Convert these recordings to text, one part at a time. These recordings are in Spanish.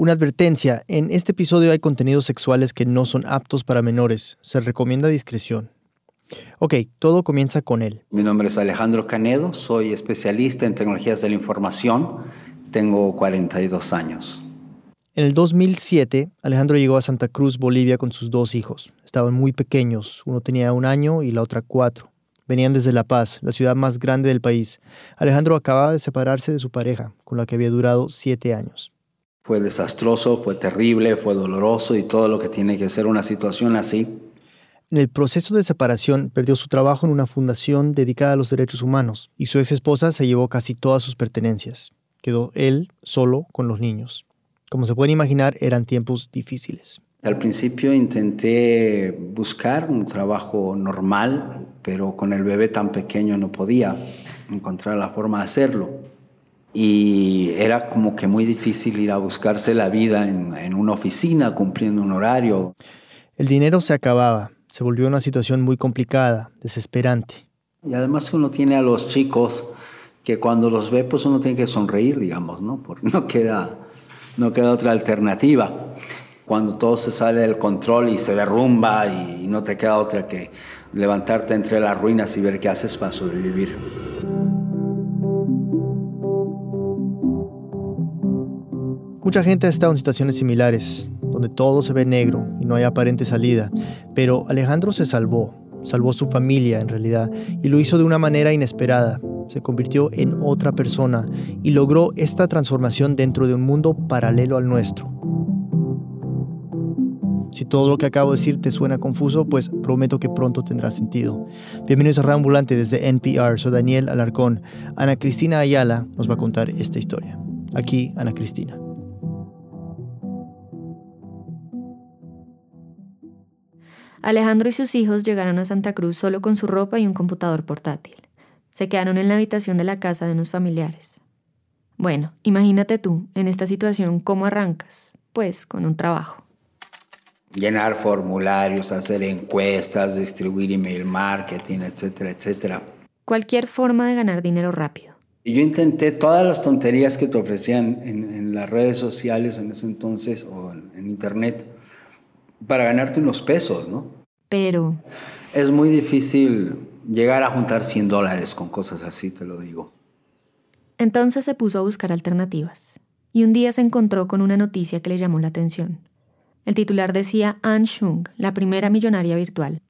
Una advertencia, en este episodio hay contenidos sexuales que no son aptos para menores. Se recomienda discreción. Ok, todo comienza con él. Mi nombre es Alejandro Canedo, soy especialista en tecnologías de la información, tengo 42 años. En el 2007, Alejandro llegó a Santa Cruz, Bolivia, con sus dos hijos. Estaban muy pequeños, uno tenía un año y la otra cuatro. Venían desde La Paz, la ciudad más grande del país. Alejandro acababa de separarse de su pareja, con la que había durado siete años. Fue desastroso, fue terrible, fue doloroso y todo lo que tiene que ser una situación así. En el proceso de separación perdió su trabajo en una fundación dedicada a los derechos humanos y su ex esposa se llevó casi todas sus pertenencias. Quedó él solo con los niños. Como se pueden imaginar, eran tiempos difíciles. Al principio intenté buscar un trabajo normal, pero con el bebé tan pequeño no podía encontrar la forma de hacerlo. Y era como que muy difícil ir a buscarse la vida en, en una oficina cumpliendo un horario. El dinero se acababa, se volvió una situación muy complicada, desesperante. Y además uno tiene a los chicos que cuando los ve, pues uno tiene que sonreír, digamos, ¿no? Porque no queda no queda otra alternativa. Cuando todo se sale del control y se derrumba y no te queda otra que levantarte entre las ruinas y ver qué haces para sobrevivir. Mucha gente ha estado en situaciones similares, donde todo se ve negro y no hay aparente salida, pero Alejandro se salvó, salvó su familia en realidad, y lo hizo de una manera inesperada, se convirtió en otra persona y logró esta transformación dentro de un mundo paralelo al nuestro. Si todo lo que acabo de decir te suena confuso, pues prometo que pronto tendrá sentido. Bienvenidos a Rambulante desde NPR. Soy Daniel Alarcón. Ana Cristina Ayala nos va a contar esta historia. Aquí, Ana Cristina. Alejandro y sus hijos llegaron a Santa Cruz solo con su ropa y un computador portátil. Se quedaron en la habitación de la casa de unos familiares. Bueno, imagínate tú, en esta situación, ¿cómo arrancas? Pues con un trabajo. Llenar formularios, hacer encuestas, distribuir email marketing, etcétera, etcétera. Cualquier forma de ganar dinero rápido. Y yo intenté todas las tonterías que te ofrecían en, las redes sociales en ese entonces o en, en internet para ganarte unos pesos, ¿no? Pero... Es muy difícil llegar a juntar 100 dólares con cosas así, te lo digo. Entonces se puso a buscar alternativas y un día se encontró con una noticia que le llamó la atención. El titular decía An Shung, la primera millonaria virtual.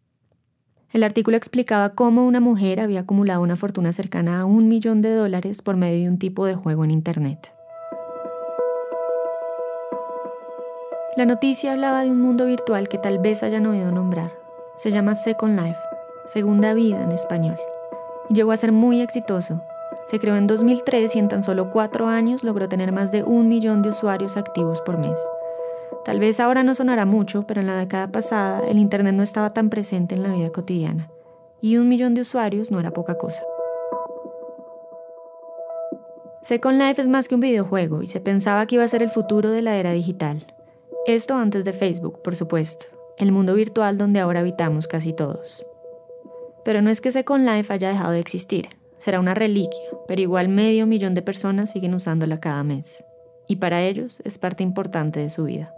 El artículo explicaba cómo una mujer había acumulado una fortuna cercana a un millón de dólares por medio de un tipo de juego en Internet. La noticia hablaba de un mundo virtual que tal vez hayan oído nombrar. Se llama Second Life Segunda Vida en español. Llegó a ser muy exitoso. Se creó en 2003 y en tan solo cuatro años logró tener más de un millón de usuarios activos por mes. Tal vez ahora no sonará mucho, pero en la década pasada el Internet no estaba tan presente en la vida cotidiana. Y un millón de usuarios no era poca cosa. Second Life es más que un videojuego y se pensaba que iba a ser el futuro de la era digital. Esto antes de Facebook, por supuesto, el mundo virtual donde ahora habitamos casi todos. Pero no es que Second Life haya dejado de existir, será una reliquia, pero igual medio millón de personas siguen usándola cada mes, y para ellos es parte importante de su vida.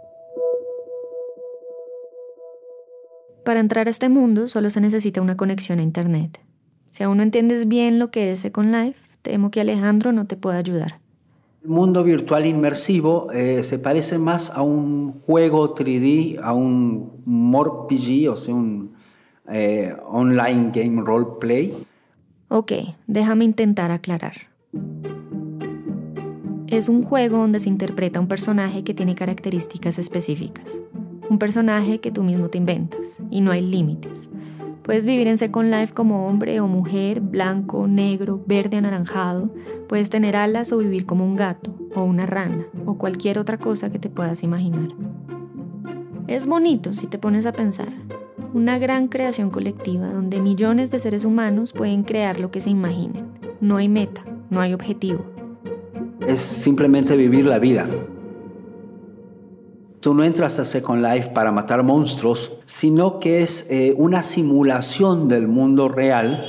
Para entrar a este mundo solo se necesita una conexión a Internet. Si aún no entiendes bien lo que es Second Life, temo que Alejandro no te pueda ayudar. El mundo virtual inmersivo eh, se parece más a un juego 3D, a un MORPG, o sea, un eh, online game roleplay. Ok, déjame intentar aclarar. Es un juego donde se interpreta un personaje que tiene características específicas. Un personaje que tú mismo te inventas y no hay límites. Puedes vivir en Second Life como hombre o mujer, blanco, negro, verde, anaranjado. Puedes tener alas o vivir como un gato o una rana o cualquier otra cosa que te puedas imaginar. Es bonito si te pones a pensar, una gran creación colectiva donde millones de seres humanos pueden crear lo que se imaginen. No hay meta, no hay objetivo. Es simplemente vivir la vida. Tú no entras a Second Life para matar monstruos, sino que es eh, una simulación del mundo real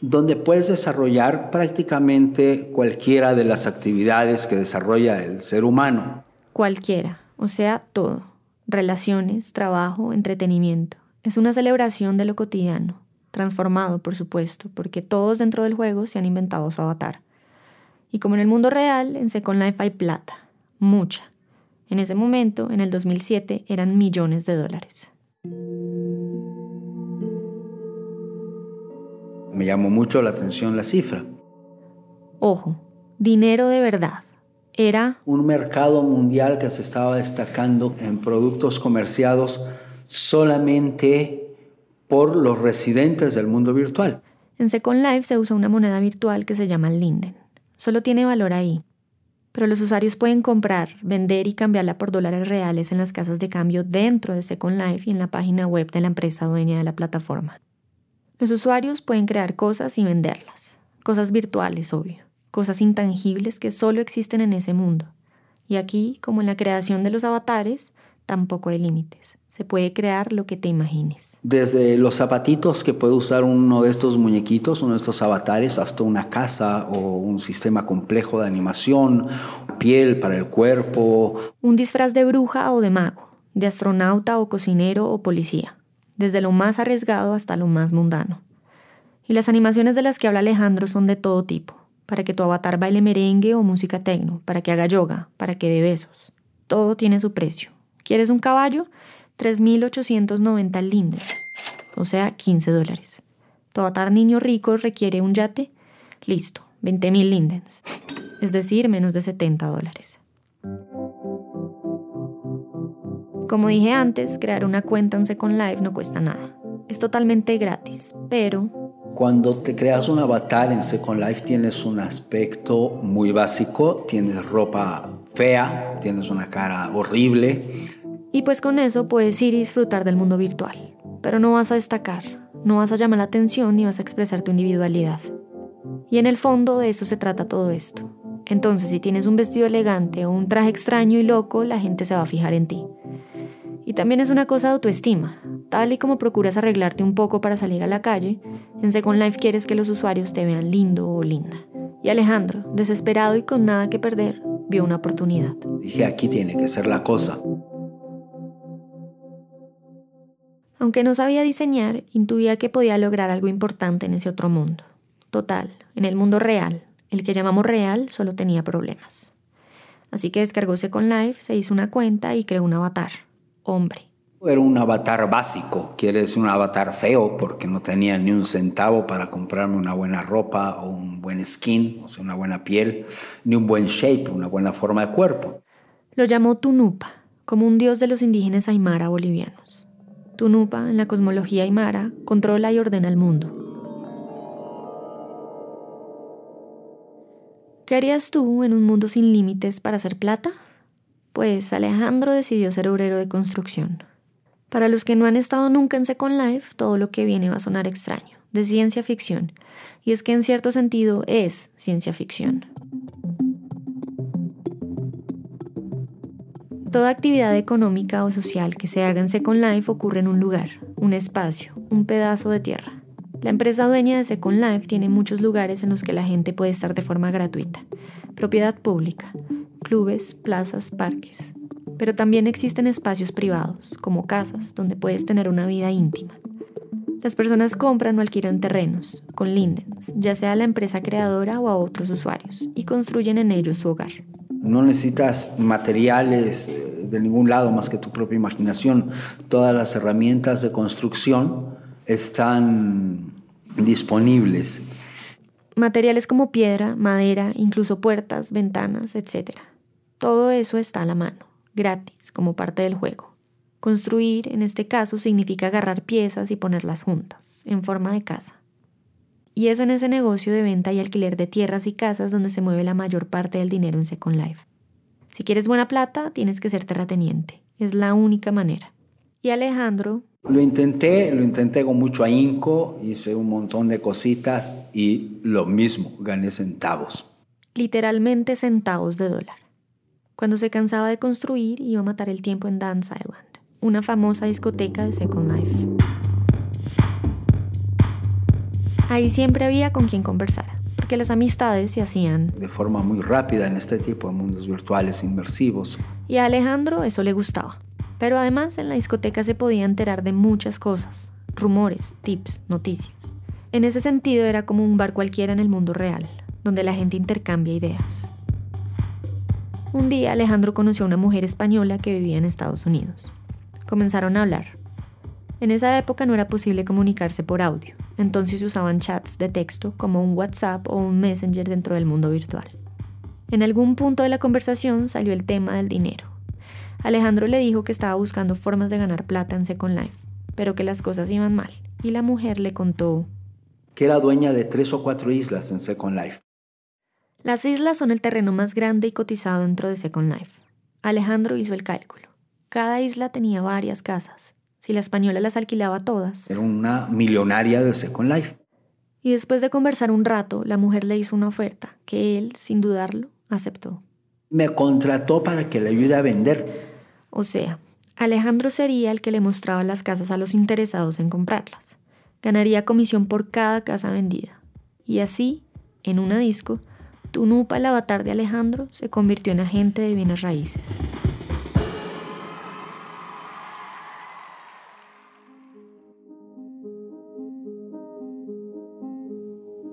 donde puedes desarrollar prácticamente cualquiera de las actividades que desarrolla el ser humano. Cualquiera, o sea, todo. Relaciones, trabajo, entretenimiento. Es una celebración de lo cotidiano, transformado, por supuesto, porque todos dentro del juego se han inventado su avatar. Y como en el mundo real, en Second Life hay plata, mucha. En ese momento, en el 2007, eran millones de dólares. Me llamó mucho la atención la cifra. Ojo, dinero de verdad. Era un mercado mundial que se estaba destacando en productos comerciados solamente por los residentes del mundo virtual. En Second Life se usa una moneda virtual que se llama Linden. Solo tiene valor ahí. Pero los usuarios pueden comprar, vender y cambiarla por dólares reales en las casas de cambio dentro de Second Life y en la página web de la empresa dueña de la plataforma. Los usuarios pueden crear cosas y venderlas. Cosas virtuales, obvio. Cosas intangibles que solo existen en ese mundo. Y aquí, como en la creación de los avatares, tampoco hay límites. Se puede crear lo que te imagines. Desde los zapatitos que puede usar uno de estos muñequitos, uno de estos avatares, hasta una casa o un sistema complejo de animación, piel para el cuerpo. Un disfraz de bruja o de mago, de astronauta o cocinero o policía desde lo más arriesgado hasta lo más mundano. Y las animaciones de las que habla Alejandro son de todo tipo, para que tu avatar baile merengue o música tecno, para que haga yoga, para que dé besos. Todo tiene su precio. ¿Quieres un caballo? 3.890 lindes, o sea, 15 dólares. ¿Tu avatar niño rico requiere un yate? Listo, 20.000 lindens, es decir, menos de 70 dólares. Como dije antes, crear una cuenta en Second Life no cuesta nada. Es totalmente gratis, pero... Cuando te creas un avatar en Second Life tienes un aspecto muy básico, tienes ropa fea, tienes una cara horrible. Y pues con eso puedes ir y disfrutar del mundo virtual. Pero no vas a destacar, no vas a llamar la atención ni vas a expresar tu individualidad. Y en el fondo de eso se trata todo esto. Entonces, si tienes un vestido elegante o un traje extraño y loco, la gente se va a fijar en ti. Y también es una cosa de autoestima. Tal y como procuras arreglarte un poco para salir a la calle, en Second Life quieres que los usuarios te vean lindo o linda. Y Alejandro, desesperado y con nada que perder, vio una oportunidad. Dije, aquí tiene que ser la cosa. Aunque no sabía diseñar, intuía que podía lograr algo importante en ese otro mundo. Total, en el mundo real, el que llamamos real, solo tenía problemas. Así que descargó Second Life, se hizo una cuenta y creó un avatar hombre. Era un avatar básico, quiere decir un avatar feo porque no tenía ni un centavo para comprarme una buena ropa o un buen skin, o sea, una buena piel, ni un buen shape, una buena forma de cuerpo. Lo llamó Tunupa, como un dios de los indígenas aymara bolivianos. Tunupa, en la cosmología aymara, controla y ordena el mundo. ¿Qué harías tú en un mundo sin límites para hacer plata? pues Alejandro decidió ser obrero de construcción. Para los que no han estado nunca en Second Life, todo lo que viene va a sonar extraño, de ciencia ficción, y es que en cierto sentido es ciencia ficción. Toda actividad económica o social que se haga en Second Life ocurre en un lugar, un espacio, un pedazo de tierra. La empresa dueña de Second Life tiene muchos lugares en los que la gente puede estar de forma gratuita, propiedad pública, clubes, plazas, parques. Pero también existen espacios privados, como casas, donde puedes tener una vida íntima. Las personas compran o alquilan terrenos, con lindens, ya sea a la empresa creadora o a otros usuarios, y construyen en ellos su hogar. No necesitas materiales eh, de ningún lado más que tu propia imaginación. Todas las herramientas de construcción están disponibles. Materiales como piedra, madera, incluso puertas, ventanas, etc. Todo eso está a la mano, gratis, como parte del juego. Construir, en este caso, significa agarrar piezas y ponerlas juntas, en forma de casa. Y es en ese negocio de venta y alquiler de tierras y casas donde se mueve la mayor parte del dinero en Second Life. Si quieres buena plata, tienes que ser terrateniente. Es la única manera. Y Alejandro... Lo intenté, lo intenté con mucho ahínco, hice un montón de cositas y lo mismo, gané centavos. Literalmente centavos de dólar. Cuando se cansaba de construir, iba a matar el tiempo en Dance Island, una famosa discoteca de Second Life. Ahí siempre había con quien conversar, porque las amistades se hacían de forma muy rápida en este tipo de mundos virtuales inmersivos. Y a Alejandro eso le gustaba. Pero además en la discoteca se podía enterar de muchas cosas, rumores, tips, noticias. En ese sentido era como un bar cualquiera en el mundo real, donde la gente intercambia ideas. Un día Alejandro conoció a una mujer española que vivía en Estados Unidos. Comenzaron a hablar. En esa época no era posible comunicarse por audio, entonces usaban chats de texto como un WhatsApp o un Messenger dentro del mundo virtual. En algún punto de la conversación salió el tema del dinero. Alejandro le dijo que estaba buscando formas de ganar plata en Second Life, pero que las cosas iban mal, y la mujer le contó que era dueña de tres o cuatro islas en Second Life. Las islas son el terreno más grande y cotizado dentro de Second Life. Alejandro hizo el cálculo. Cada isla tenía varias casas. Si la española las alquilaba todas. Era una millonaria de Second Life. Y después de conversar un rato, la mujer le hizo una oferta que él, sin dudarlo, aceptó. Me contrató para que le ayude a vender. O sea, Alejandro sería el que le mostraba las casas a los interesados en comprarlas ganaría comisión por cada casa vendida. Y así, en una disco, Tunupa, el avatar de Alejandro, se convirtió en agente de bienes raíces.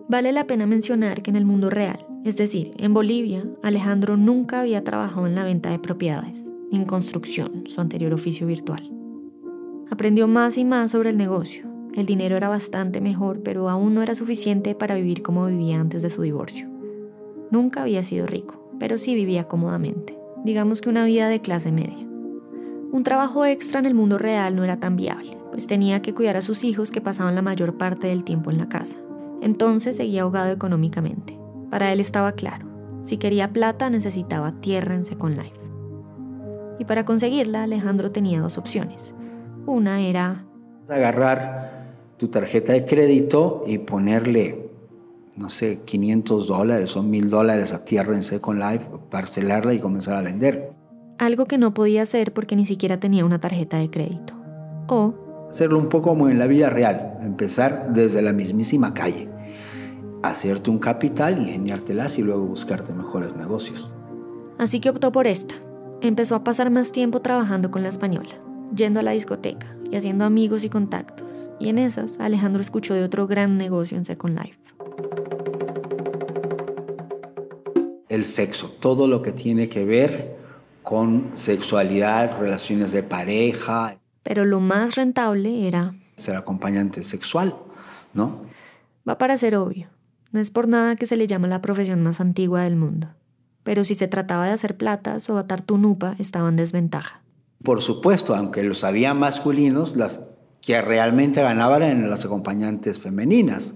Vale la pena mencionar que en el mundo real, es decir, en Bolivia, Alejandro nunca había trabajado en la venta de propiedades, ni en construcción, su anterior oficio virtual. Aprendió más y más sobre el negocio, el dinero era bastante mejor, pero aún no era suficiente para vivir como vivía antes de su divorcio. Nunca había sido rico, pero sí vivía cómodamente, digamos que una vida de clase media. Un trabajo extra en el mundo real no era tan viable, pues tenía que cuidar a sus hijos que pasaban la mayor parte del tiempo en la casa. Entonces seguía ahogado económicamente. Para él estaba claro, si quería plata necesitaba tierra en Second Life. Y para conseguirla Alejandro tenía dos opciones. Una era agarrar tu tarjeta de crédito y ponerle, no sé, 500 dólares o 1000 dólares a tierra en Second Life, parcelarla y comenzar a vender. Algo que no podía hacer porque ni siquiera tenía una tarjeta de crédito. O hacerlo un poco como en la vida real, empezar desde la mismísima calle, hacerte un capital, ingeniártelas y luego buscarte mejores negocios. Así que optó por esta. Empezó a pasar más tiempo trabajando con la española, yendo a la discoteca y haciendo amigos y contactos. Y en esas, Alejandro escuchó de otro gran negocio en Second Life. El sexo, todo lo que tiene que ver con sexualidad, relaciones de pareja. Pero lo más rentable era... Ser acompañante sexual, ¿no? Va para ser obvio. No es por nada que se le llama la profesión más antigua del mundo. Pero si se trataba de hacer plata, sobatar tu nupa estaba en desventaja. Por supuesto, aunque los había masculinos, las que realmente ganaban eran las acompañantes femeninas.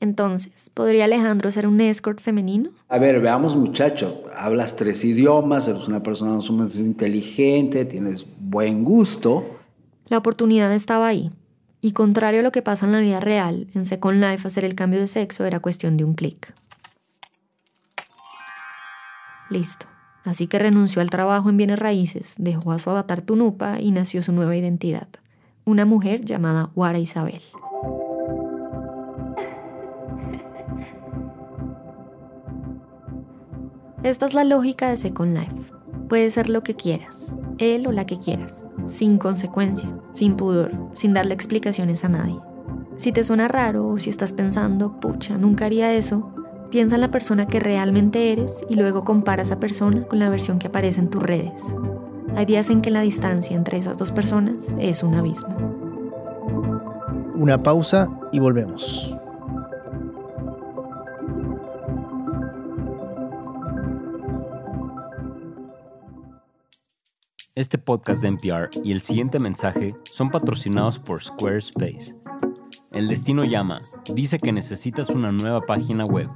Entonces, ¿podría Alejandro ser un escort femenino? A ver, veamos muchacho, hablas tres idiomas, eres una persona sumamente inteligente, tienes buen gusto. La oportunidad estaba ahí. Y contrario a lo que pasa en la vida real, en Second Life hacer el cambio de sexo era cuestión de un clic. Listo. Así que renunció al trabajo en bienes raíces, dejó a su avatar Tunupa y nació su nueva identidad, una mujer llamada Wara Isabel. Esta es la lógica de Second Life. Puede ser lo que quieras, él o la que quieras, sin consecuencia, sin pudor, sin darle explicaciones a nadie. Si te suena raro o si estás pensando, pucha, nunca haría eso, Piensa en la persona que realmente eres y luego compara esa persona con la versión que aparece en tus redes. Hay días en que la distancia entre esas dos personas es un abismo. Una pausa y volvemos. Este podcast de NPR y el siguiente mensaje son patrocinados por Squarespace. El destino llama, dice que necesitas una nueva página web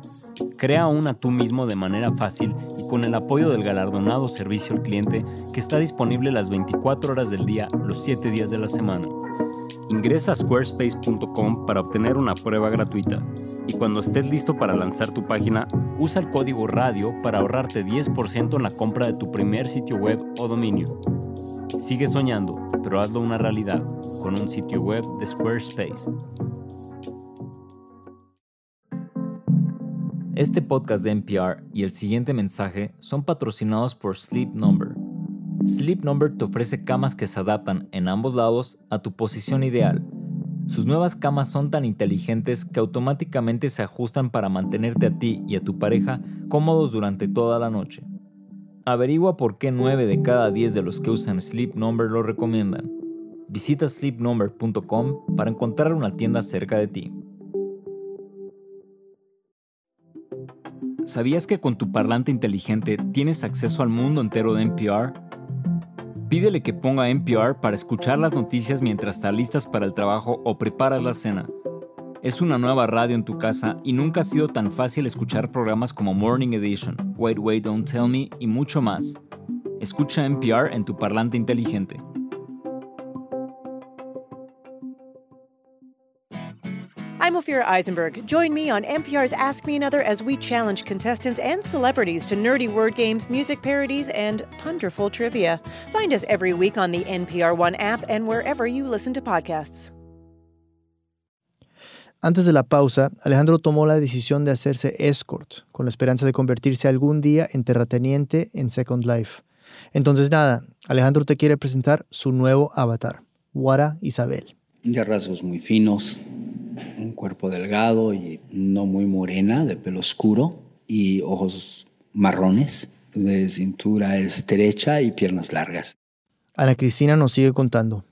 Crea una tú mismo de manera fácil y con el apoyo del galardonado servicio al cliente que está disponible las 24 horas del día, los 7 días de la semana. Ingresa a squarespace.com para obtener una prueba gratuita y cuando estés listo para lanzar tu página, usa el código radio para ahorrarte 10% en la compra de tu primer sitio web o dominio. Sigue soñando, pero hazlo una realidad con un sitio web de Squarespace. Este podcast de NPR y el siguiente mensaje son patrocinados por Sleep Number. Sleep Number te ofrece camas que se adaptan en ambos lados a tu posición ideal. Sus nuevas camas son tan inteligentes que automáticamente se ajustan para mantenerte a ti y a tu pareja cómodos durante toda la noche. Averigua por qué 9 de cada 10 de los que usan Sleep Number lo recomiendan. Visita sleepnumber.com para encontrar una tienda cerca de ti. ¿Sabías que con tu parlante inteligente tienes acceso al mundo entero de NPR? Pídele que ponga NPR para escuchar las noticias mientras estás listas para el trabajo o preparas la cena. Es una nueva radio en tu casa y nunca ha sido tan fácil escuchar programas como Morning Edition, Wait Wait Don't Tell Me y mucho más. Escucha NPR en tu parlante inteligente. I'm Ophira Eisenberg. Join me on NPR's Ask Me Another as we challenge contestants and celebrities to nerdy word games, music parodies, and punderful trivia. Find us every week on the NPR One app and wherever you listen to podcasts. Antes de la pausa, Alejandro tomó la decisión de hacerse escort, con la esperanza de convertirse algún día en terrateniente en Second Life. Entonces nada, Alejandro te quiere presentar su nuevo avatar, Wara Isabel. De rasgos muy finos, un cuerpo delgado y no muy morena, de pelo oscuro y ojos marrones, de cintura estrecha y piernas largas. Ana Cristina nos sigue contando.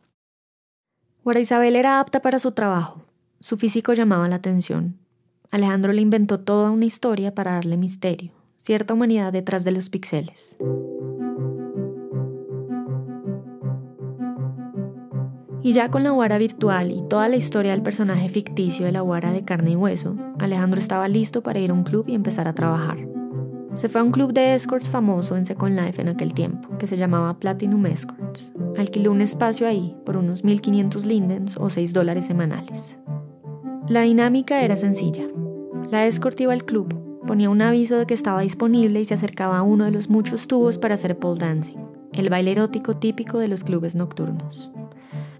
Guara Isabel era apta para su trabajo. Su físico llamaba la atención. Alejandro le inventó toda una historia para darle misterio, cierta humanidad detrás de los píxeles. Y ya con la Guara virtual y toda la historia del personaje ficticio de la Guara de carne y hueso, Alejandro estaba listo para ir a un club y empezar a trabajar. Se fue a un club de escorts famoso en Second Life en aquel tiempo, que se llamaba Platinum Escorts. Alquiló un espacio ahí por unos 1.500 lindens o 6 dólares semanales. La dinámica era sencilla. La escort iba al club, ponía un aviso de que estaba disponible y se acercaba a uno de los muchos tubos para hacer pole dancing, el baile erótico típico de los clubes nocturnos.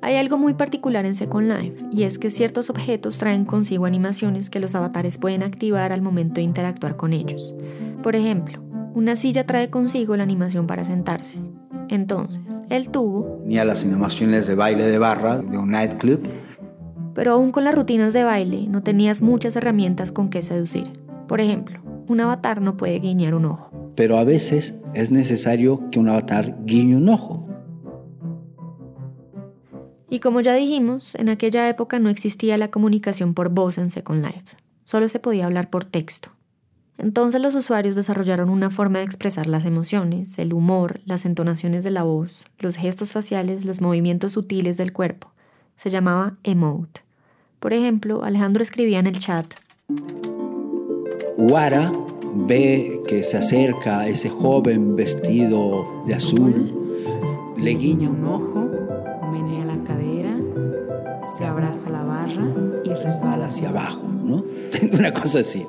Hay algo muy particular en Second Life, y es que ciertos objetos traen consigo animaciones que los avatares pueden activar al momento de interactuar con ellos. Por ejemplo, una silla trae consigo la animación para sentarse. Entonces, el tubo... Tenía las animaciones de baile de barra de un nightclub. Pero aún con las rutinas de baile, no tenías muchas herramientas con que seducir. Por ejemplo, un avatar no puede guiñar un ojo. Pero a veces es necesario que un avatar guiñe un ojo. Y como ya dijimos, en aquella época no existía la comunicación por voz en Second Life, solo se podía hablar por texto. Entonces los usuarios desarrollaron una forma de expresar las emociones, el humor, las entonaciones de la voz, los gestos faciales, los movimientos sutiles del cuerpo. Se llamaba emote. Por ejemplo, Alejandro escribía en el chat. Wara ve que se acerca ese joven vestido de azul, le guiña un ojo se abraza la barra y resbala hacia abajo, ¿no? Una cosa así.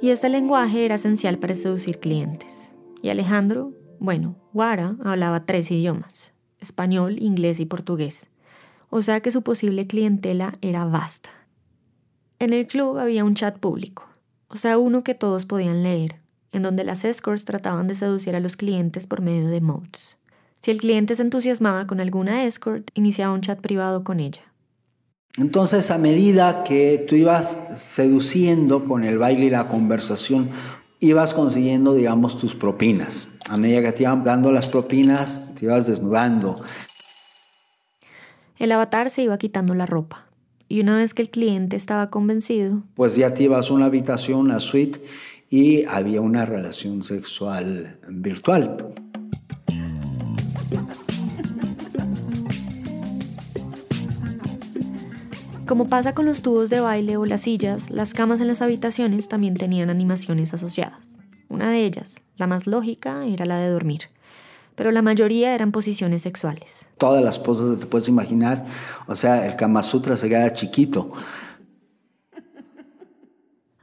Y este lenguaje era esencial para seducir clientes. Y Alejandro, bueno, Guara hablaba tres idiomas, español, inglés y portugués. O sea que su posible clientela era vasta. En el club había un chat público, o sea, uno que todos podían leer, en donde las escorts trataban de seducir a los clientes por medio de modes. Si el cliente se entusiasmaba con alguna escort, iniciaba un chat privado con ella. Entonces, a medida que tú ibas seduciendo con el baile y la conversación, ibas consiguiendo, digamos, tus propinas. A medida que te iban dando las propinas, te ibas desnudando. El avatar se iba quitando la ropa. Y una vez que el cliente estaba convencido, pues ya te ibas a una habitación, una suite, y había una relación sexual virtual. Como pasa con los tubos de baile o las sillas, las camas en las habitaciones también tenían animaciones asociadas. Una de ellas, la más lógica, era la de dormir, pero la mayoría eran posiciones sexuales. Todas las poses que te puedes imaginar, o sea, el Kama Sutra se queda chiquito.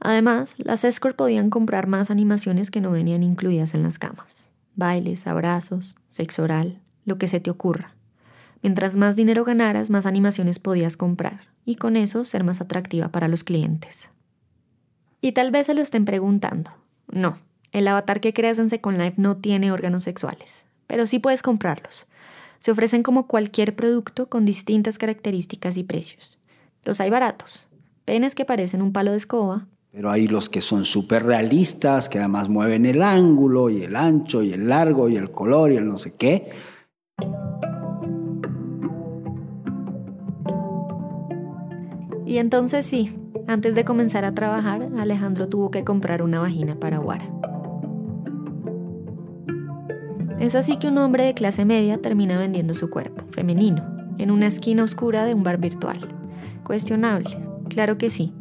Además, las escort podían comprar más animaciones que no venían incluidas en las camas. Bailes, abrazos, sexo oral, lo que se te ocurra. Mientras más dinero ganaras, más animaciones podías comprar y con eso ser más atractiva para los clientes. Y tal vez se lo estén preguntando. No, el avatar que creas en Second Life no tiene órganos sexuales, pero sí puedes comprarlos. Se ofrecen como cualquier producto con distintas características y precios. Los hay baratos, penes que parecen un palo de escoba. Pero hay los que son súper realistas, que además mueven el ángulo y el ancho y el largo y el color y el no sé qué. Y entonces sí, antes de comenzar a trabajar, Alejandro tuvo que comprar una vagina para Wara. Es así que un hombre de clase media termina vendiendo su cuerpo, femenino, en una esquina oscura de un bar virtual. Cuestionable, claro que sí.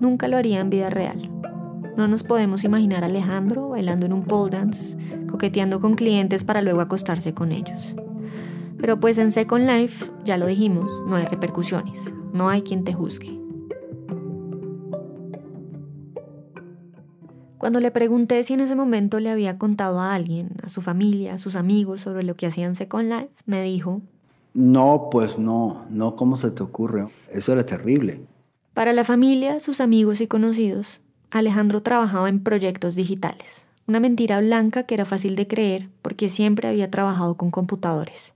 Nunca lo haría en vida real. No nos podemos imaginar a Alejandro bailando en un pole dance, coqueteando con clientes para luego acostarse con ellos. Pero pues en Second Life, ya lo dijimos, no hay repercusiones, no hay quien te juzgue. Cuando le pregunté si en ese momento le había contado a alguien, a su familia, a sus amigos sobre lo que hacían Second Life, me dijo, No, pues no, no, ¿cómo se te ocurre? Eso era terrible. Para la familia, sus amigos y conocidos, Alejandro trabajaba en proyectos digitales, una mentira blanca que era fácil de creer porque siempre había trabajado con computadores.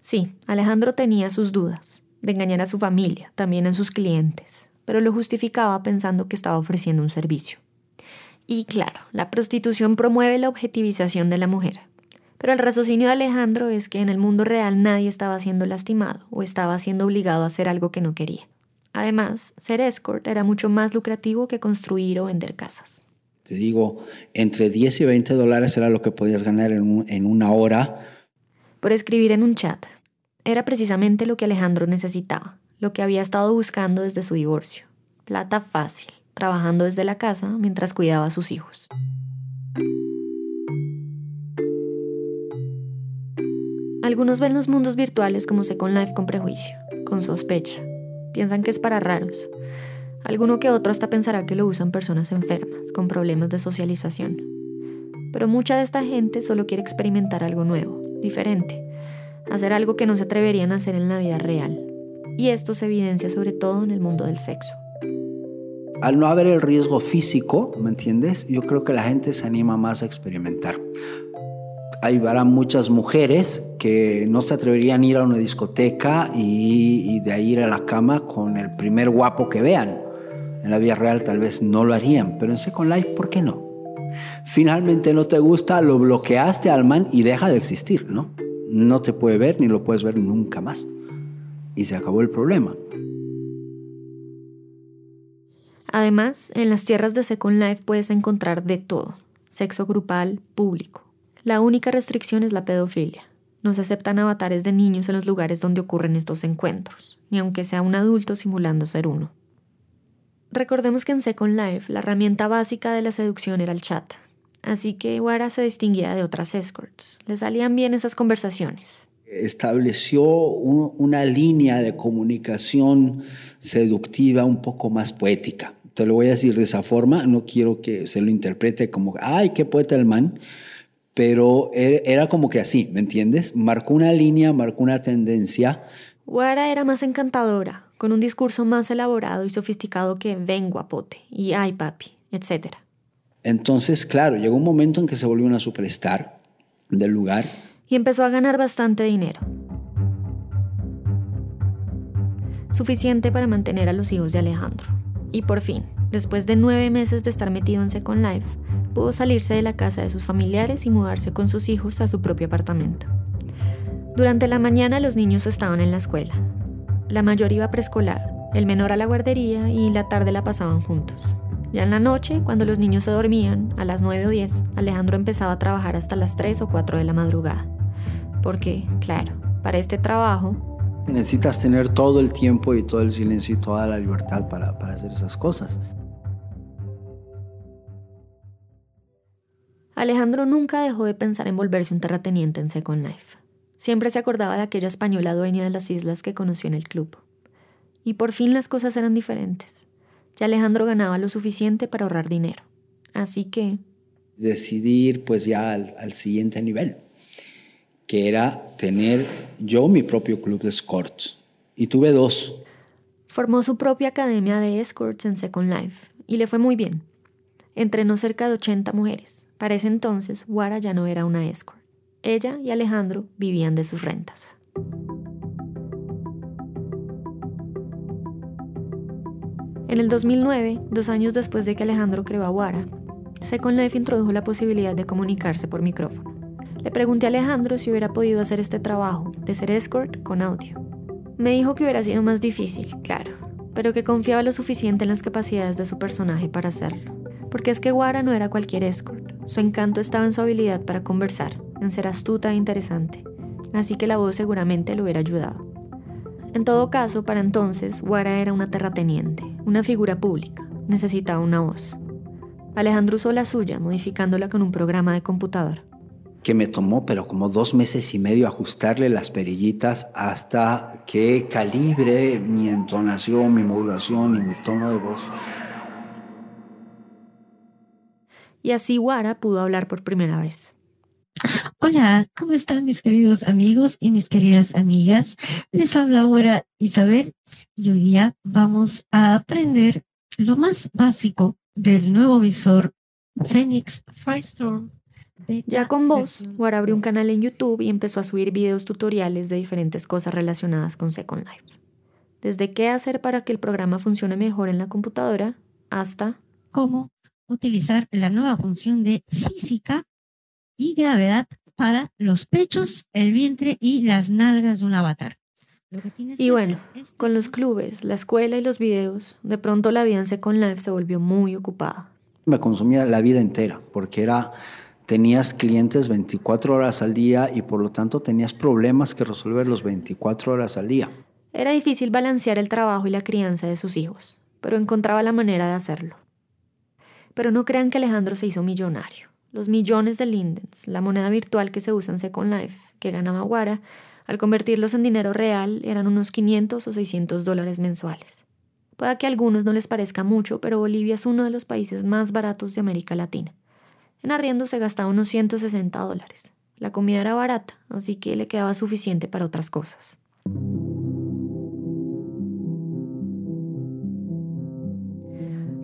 Sí, Alejandro tenía sus dudas, de engañar a su familia, también a sus clientes, pero lo justificaba pensando que estaba ofreciendo un servicio. Y claro, la prostitución promueve la objetivización de la mujer. Pero el raciocinio de Alejandro es que en el mundo real nadie estaba siendo lastimado o estaba siendo obligado a hacer algo que no quería. Además, ser escort era mucho más lucrativo que construir o vender casas. Te digo, entre 10 y 20 dólares era lo que podías ganar en, en una hora. Por escribir en un chat. Era precisamente lo que Alejandro necesitaba, lo que había estado buscando desde su divorcio. Plata fácil trabajando desde la casa mientras cuidaba a sus hijos. Algunos ven los mundos virtuales como Second Life con prejuicio, con sospecha. Piensan que es para raros. Alguno que otro hasta pensará que lo usan personas enfermas, con problemas de socialización. Pero mucha de esta gente solo quiere experimentar algo nuevo, diferente, hacer algo que no se atreverían a hacer en la vida real. Y esto se evidencia sobre todo en el mundo del sexo al no haber el riesgo físico, ¿me entiendes? Yo creo que la gente se anima más a experimentar. Hay muchas mujeres que no se atreverían a ir a una discoteca y, de ahí ir a la cama con el primer guapo que vean. En la vida real tal vez no lo harían, pero en Second Life, ¿por qué no? Finalmente no te gusta, lo bloqueaste al man y deja de existir, ¿no? No te puede ver ni lo puedes ver nunca más. Y se acabó el problema. Además, en las tierras de Second Life puedes encontrar de todo, sexo grupal, público. La única restricción es la pedofilia. No se aceptan avatares de niños en los lugares donde ocurren estos encuentros, ni aunque sea un adulto simulando ser uno. Recordemos que en Second Life la herramienta básica de la seducción era el chat, así que Wara se distinguía de otras escorts. Le salían bien esas conversaciones. Estableció una línea de comunicación seductiva un poco más poética te lo voy a decir de esa forma, no quiero que se lo interprete como, ay, qué poeta el man, pero er, era como que así, ¿me entiendes? Marcó una línea, marcó una tendencia. Wara era más encantadora, con un discurso más elaborado y sofisticado que ven guapote y ay papi, etc. Entonces, claro, llegó un momento en que se volvió una superstar del lugar. Y empezó a ganar bastante dinero. Suficiente para mantener a los hijos de Alejandro. Y por fin, después de nueve meses de estar metido en Second Life, pudo salirse de la casa de sus familiares y mudarse con sus hijos a su propio apartamento. Durante la mañana los niños estaban en la escuela. La mayor iba preescolar, el menor a la guardería y la tarde la pasaban juntos. Ya en la noche, cuando los niños se dormían, a las 9 o 10, Alejandro empezaba a trabajar hasta las 3 o 4 de la madrugada. Porque, claro, para este trabajo, Necesitas tener todo el tiempo y todo el silencio y toda la libertad para, hacer esas cosas. Alejandro nunca dejó de pensar en volverse un terrateniente en Second Life. Siempre se acordaba de aquella española dueña de las islas que conoció en el club. Y por fin las cosas eran diferentes. Ya Alejandro ganaba lo suficiente para ahorrar dinero. Así que... Decidir pues ya al siguiente nivel que era tener yo mi propio club de escorts. Y tuve dos. Formó su propia academia de escorts en Second Life y le fue muy bien. Entrenó cerca de 80 mujeres. Para ese entonces, Wara ya no era una escort. Ella y Alejandro vivían de sus rentas. En el 2009, dos años después de que Alejandro creó a Wara, Second Life introdujo la posibilidad de comunicarse por micrófono. Le pregunté a Alejandro si hubiera podido hacer este trabajo de ser escort con audio. Me dijo que hubiera sido más difícil, claro, pero que confiaba lo suficiente en las capacidades de su personaje para hacerlo. Porque es que Wara no era cualquier escort, su encanto estaba en su habilidad para conversar, en ser astuta e interesante, así que la voz seguramente le hubiera ayudado. En todo caso, para entonces, Wara era una terrateniente, una figura pública, necesitaba una voz. Alejandro usó la suya, modificándola con un programa de computador. Que me tomó, pero como dos meses y medio ajustarle las perillitas hasta que calibre mi entonación, mi modulación y mi tono de voz. Y así Wara pudo hablar por primera vez. Hola, ¿cómo están mis queridos amigos y mis queridas amigas? Les habla ahora Isabel y hoy día vamos a aprender lo más básico del nuevo visor Phoenix Firestorm. Ya con voz, Wara abrió un canal en YouTube y empezó a subir videos tutoriales de diferentes cosas relacionadas con Second Life. Desde qué hacer para que el programa funcione mejor en la computadora hasta cómo utilizar la nueva función de física y gravedad para los pechos, el vientre y las nalgas de un avatar. Y bueno, con los clubes, la escuela y los videos, de pronto la vida en Second Life se volvió muy ocupada. Me consumía la vida entera, porque era, tenías clientes 24 horas al día y por lo tanto tenías problemas que resolver los 24 horas al día. Era difícil balancear el trabajo y la crianza de sus hijos, pero encontraba la manera de hacerlo. Pero no crean que Alejandro se hizo millonario. Los millones de lindens, la moneda virtual que se usa en Second Life, que ganaba Wara, al convertirlos en dinero real eran unos 500 o 600 dólares mensuales. Puede que a algunos no les parezca mucho, pero Bolivia es uno de los países más baratos de América Latina. En arriendo se gastaba unos 160 dólares. La comida era barata, así que le quedaba suficiente para otras cosas.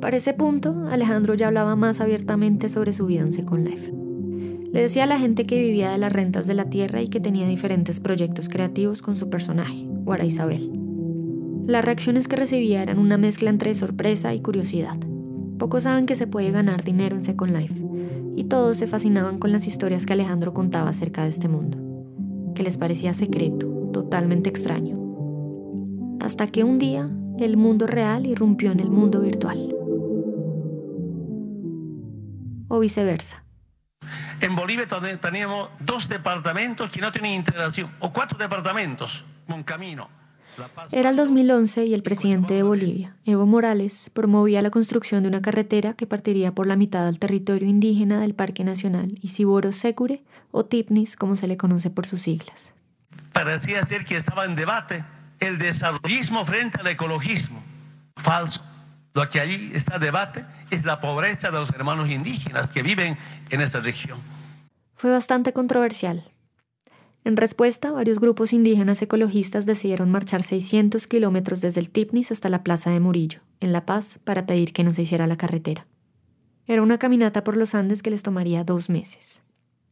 Para ese punto, Alejandro ya hablaba más abiertamente sobre su vida en Second Life. Le decía a la gente que vivía de las rentas de la tierra y que tenía diferentes proyectos creativos con su personaje, Guara Isabel. Las reacciones que recibía eran una mezcla entre sorpresa y curiosidad. Pocos saben que se puede ganar dinero en Second Life, y todos se fascinaban con las historias que Alejandro contaba acerca de este mundo, que les parecía secreto, totalmente extraño. Hasta que un día el mundo real irrumpió en el mundo virtual. O viceversa. En Bolivia teníamos dos departamentos que no tenían integración, o cuatro departamentos, un camino. Era el 2011 y el presidente de Bolivia, Evo Morales, promovía la construcción de una carretera que partiría por la mitad del territorio indígena del Parque Nacional Isiboro Secure, o TIPNIS, como se le conoce por sus siglas. Parecía ser que estaba en debate el desarrollismo frente al ecologismo. Falso. Lo que allí está debate es la pobreza de los hermanos indígenas que viven en esta región. Fue bastante controversial. En respuesta, varios grupos indígenas ecologistas decidieron marchar 600 kilómetros desde el Tipnis hasta la Plaza de Murillo, en La Paz, para pedir que no se hiciera la carretera. Era una caminata por los Andes que les tomaría dos meses.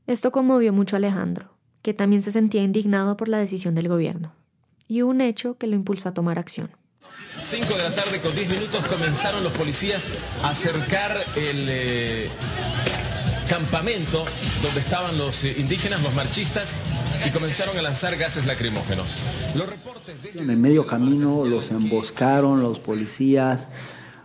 Esto conmovió mucho a Alejandro, que también se sentía indignado por la decisión del gobierno, y un hecho que lo impulsó a tomar acción. 5 de la tarde con 10 minutos comenzaron los policías a acercar el eh, campamento donde estaban los eh, indígenas, los marchistas, y comenzaron a lanzar gases lacrimógenos. En el medio camino los emboscaron los policías,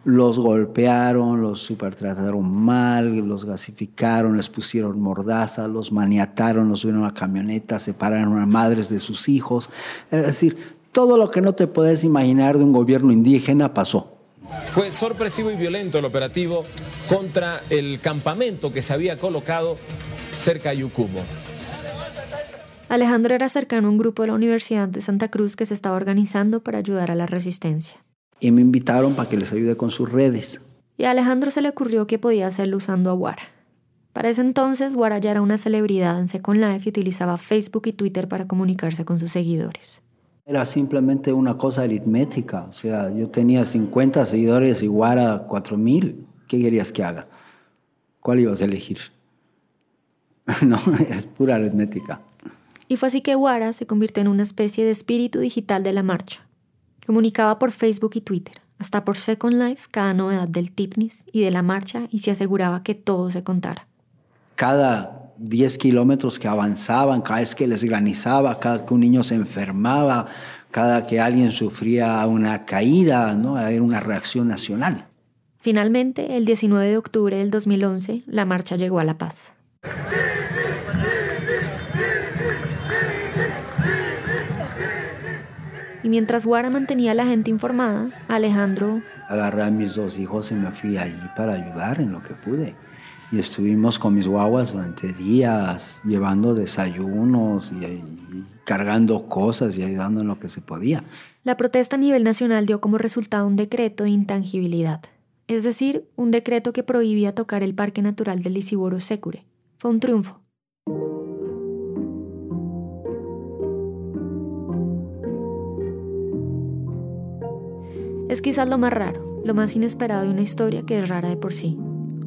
los golpearon, los supertrataron mal, los gasificaron, les pusieron mordaza, los maniataron, los subieron a la camioneta, separaron a madres de sus hijos. Es decir, todo lo que no te puedes imaginar de un gobierno indígena pasó. Fue sorpresivo y violento el operativo contra el campamento que se había colocado cerca de Yucumo. Alejandro era cercano a un grupo de la Universidad de Santa Cruz que se estaba organizando para ayudar a la resistencia. Y me invitaron para que les ayude con sus redes. Y a Alejandro se le ocurrió que podía hacerlo usando a Wara. Para ese entonces, Wara ya era una celebridad en Second Life y utilizaba Facebook y Twitter para comunicarse con sus seguidores. Era simplemente una cosa aritmética. O sea, yo tenía 50 seguidores y Wara 4000. ¿Qué querías que haga? ¿Cuál ibas a elegir? no, es pura aritmética. Y fue así que Wara se convirtió en una especie de espíritu digital de la marcha. Comunicaba por Facebook y Twitter, hasta por Second Life, cada novedad del Tipnis y de la marcha y se aseguraba que todo se contara. Cada 10 kilómetros que avanzaban, cada vez que les granizaba, cada que un niño se enfermaba, cada que alguien sufría una caída, ¿no? era una reacción nacional. Finalmente, el 19 de octubre del 2011, la marcha llegó a La Paz. Y mientras Guara mantenía a la gente informada, Alejandro... Agarré a mis dos hijos y me fui allí para ayudar en lo que pude. Y estuvimos con mis guaguas durante días, llevando desayunos y, cargando cosas y ayudando en lo que se podía. La protesta a nivel nacional dio como resultado un decreto de intangibilidad, es decir, un decreto que prohibía tocar el Parque Natural del Lisiboro Secure. Fue un triunfo. Es quizás lo más raro, lo más inesperado de una historia que es rara de por sí.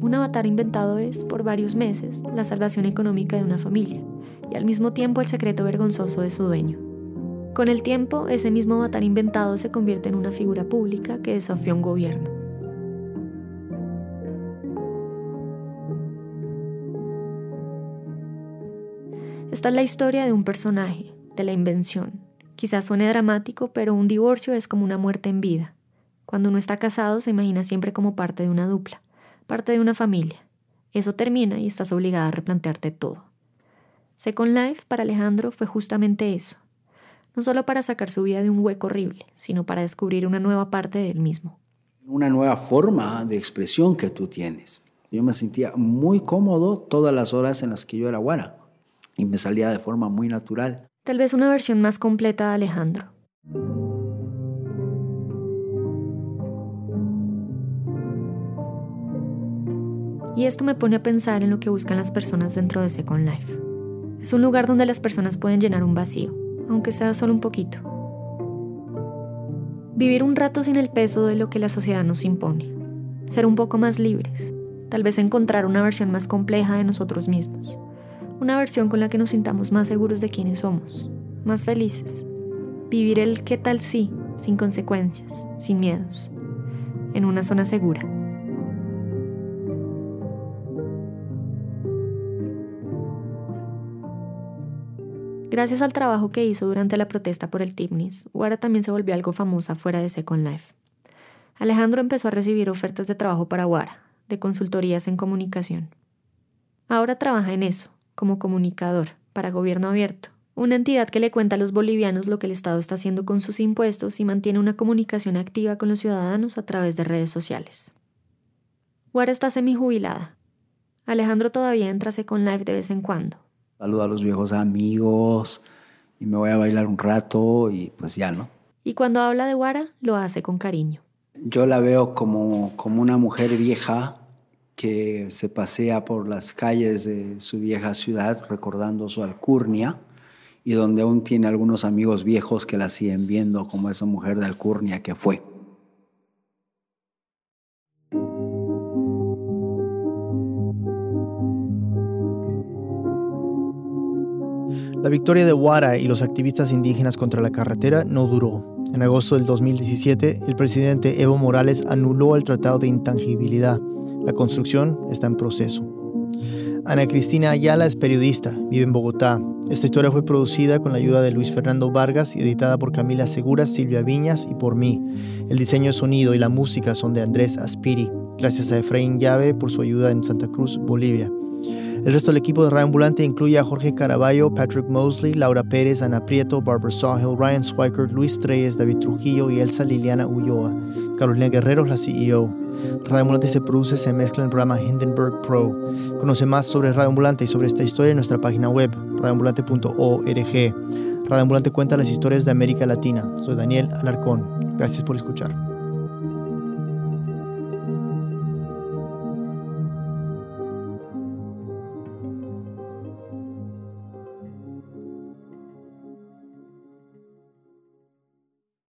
Un avatar inventado es, por varios meses, la salvación económica de una familia y al mismo tiempo el secreto vergonzoso de su dueño. Con el tiempo, ese mismo avatar inventado se convierte en una figura pública que desafía un gobierno. Esta es la historia de un personaje, de la invención. Quizás suene dramático, pero un divorcio es como una muerte en vida. Cuando uno está casado se imagina siempre como parte de una dupla, parte de una familia. Eso termina y estás obligada a replantearte todo. Second Life para Alejandro fue justamente eso. No solo para sacar su vida de un hueco horrible, sino para descubrir una nueva parte de él mismo. Una nueva forma de expresión que tú tienes. Yo me sentía muy cómodo todas las horas en las que yo era guara y me salía de forma muy natural. Tal vez una versión más completa de Alejandro. Y esto me pone a pensar en lo que buscan las personas dentro de Second Life. Es un lugar donde las personas pueden llenar un vacío, aunque sea solo un poquito. Vivir un rato sin el peso de lo que la sociedad nos impone. Ser un poco más libres. Tal vez encontrar una versión más compleja de nosotros mismos. Una versión con la que nos sintamos más seguros de quiénes somos. Más felices. Vivir el qué tal sí, sin consecuencias, sin miedos. En una zona segura. Gracias al trabajo que hizo durante la protesta por el Tipnis, Wara también se volvió algo famosa fuera de Second Life. Alejandro empezó a recibir ofertas de trabajo para Wara, de consultorías en comunicación. Ahora trabaja en eso, como comunicador, para Gobierno Abierto, una entidad que le cuenta a los bolivianos lo que el Estado está haciendo con sus impuestos y mantiene una comunicación activa con los ciudadanos a través de redes sociales. Wara está semi-jubilada. Alejandro todavía entra a Second Life de vez en cuando, saludo a los viejos amigos y me voy a bailar un rato y pues ya, ¿no? Y cuando habla de Guara, lo hace con cariño. Yo la veo como, como una mujer vieja que se pasea por las calles de su vieja ciudad recordando su alcurnia y donde aún tiene algunos amigos viejos que la siguen viendo como esa mujer de alcurnia que fue. La victoria de Wara y los activistas indígenas contra la carretera no duró. En agosto del 2017, el presidente Evo Morales anuló el Tratado de Intangibilidad. La construcción está en proceso. Ana Cristina Ayala es periodista, vive en Bogotá. Esta historia fue producida con la ayuda de Luis Fernando Vargas y editada por Camila Seguras, Silvia Viñas y por mí. El diseño de sonido y la música son de Andrés Aspiri. Gracias a Efraín Llave por su ayuda en Santa Cruz, Bolivia. El resto del equipo de Radio Ambulante incluye a Jorge Caraballo, Patrick Mosley, Laura Pérez, Ana Prieto, Barbara Sawhill, Ryan Swiker, Luis Treyes, David Trujillo y Elsa Liliana Ulloa. Carolina Guerrero es la CEO. Radio Ambulante se produce, se mezcla en el programa Hindenburg Pro. Conoce más sobre Radio Ambulante y sobre esta historia en nuestra página web, radioambulante.org. Radio Ambulante cuenta las historias de América Latina. Soy Daniel Alarcón. Gracias por escuchar.